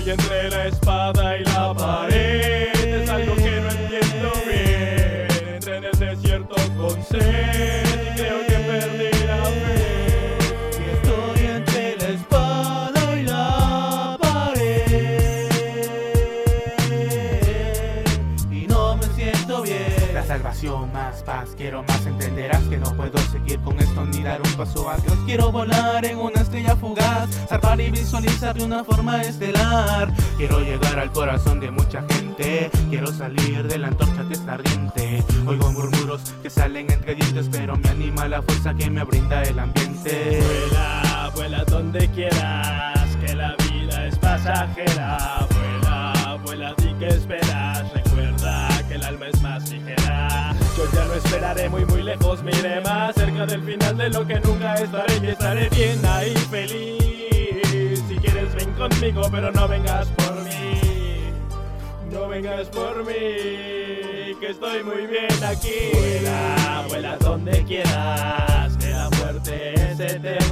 Estoy entre la espada y la pared. Es algo que no entiendo bien. Entré en el desierto con sed La salvación, más paz, quiero más, entenderás que no puedo seguir con esto ni dar un paso atrás. Quiero volar en una estrella fugaz, zarpar y visualizar de una forma estelar. Quiero llegar al corazón de mucha gente, quiero salir de la antorcha que está ardiente. Oigo murmuros que salen entre dientes, pero me anima la fuerza que me brinda el ambiente. Vuela, vuela donde quieras, que la vida es pasajera. Esperaré muy, muy lejos, miré más cerca del final de lo que nunca estaré. Y estaré bien ahí, feliz. Si quieres, ven conmigo, pero no vengas por mí. No vengas por mí, que estoy muy bien aquí. Vuela, vuela donde quieras, que la muerte es eterna.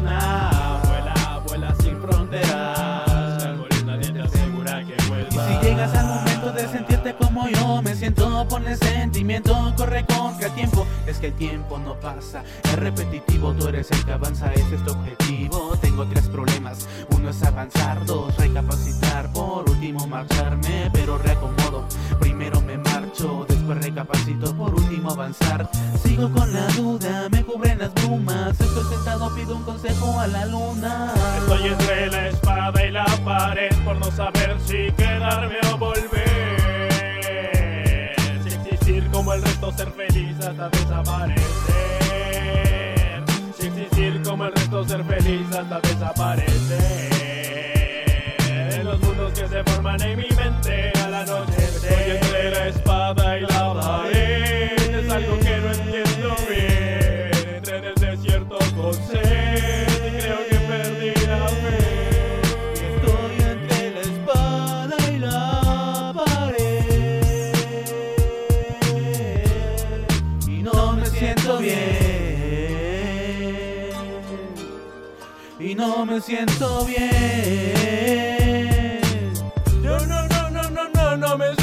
Como yo me siento, ponle sentimiento, corre contra el tiempo. Es que el tiempo no pasa, es repetitivo, tú eres el que avanza, ese es tu objetivo. Tengo tres problemas, uno es avanzar, dos recapacitar, por último marcharme, pero reacomodo. Primero me marcho, después recapacito, por último avanzar. Sigo con la duda, me cubren las brumas, estoy sentado, pido un consejo a la luna. Estoy entre la espada y la pared por no saber si quedarme o volver. Hasta desaparecer. Si existir como el resto, ser feliz hasta desaparecer. En los mundos que se forman en mi mente siento bien y no me siento bien. Yo no, no, no, no, no, no me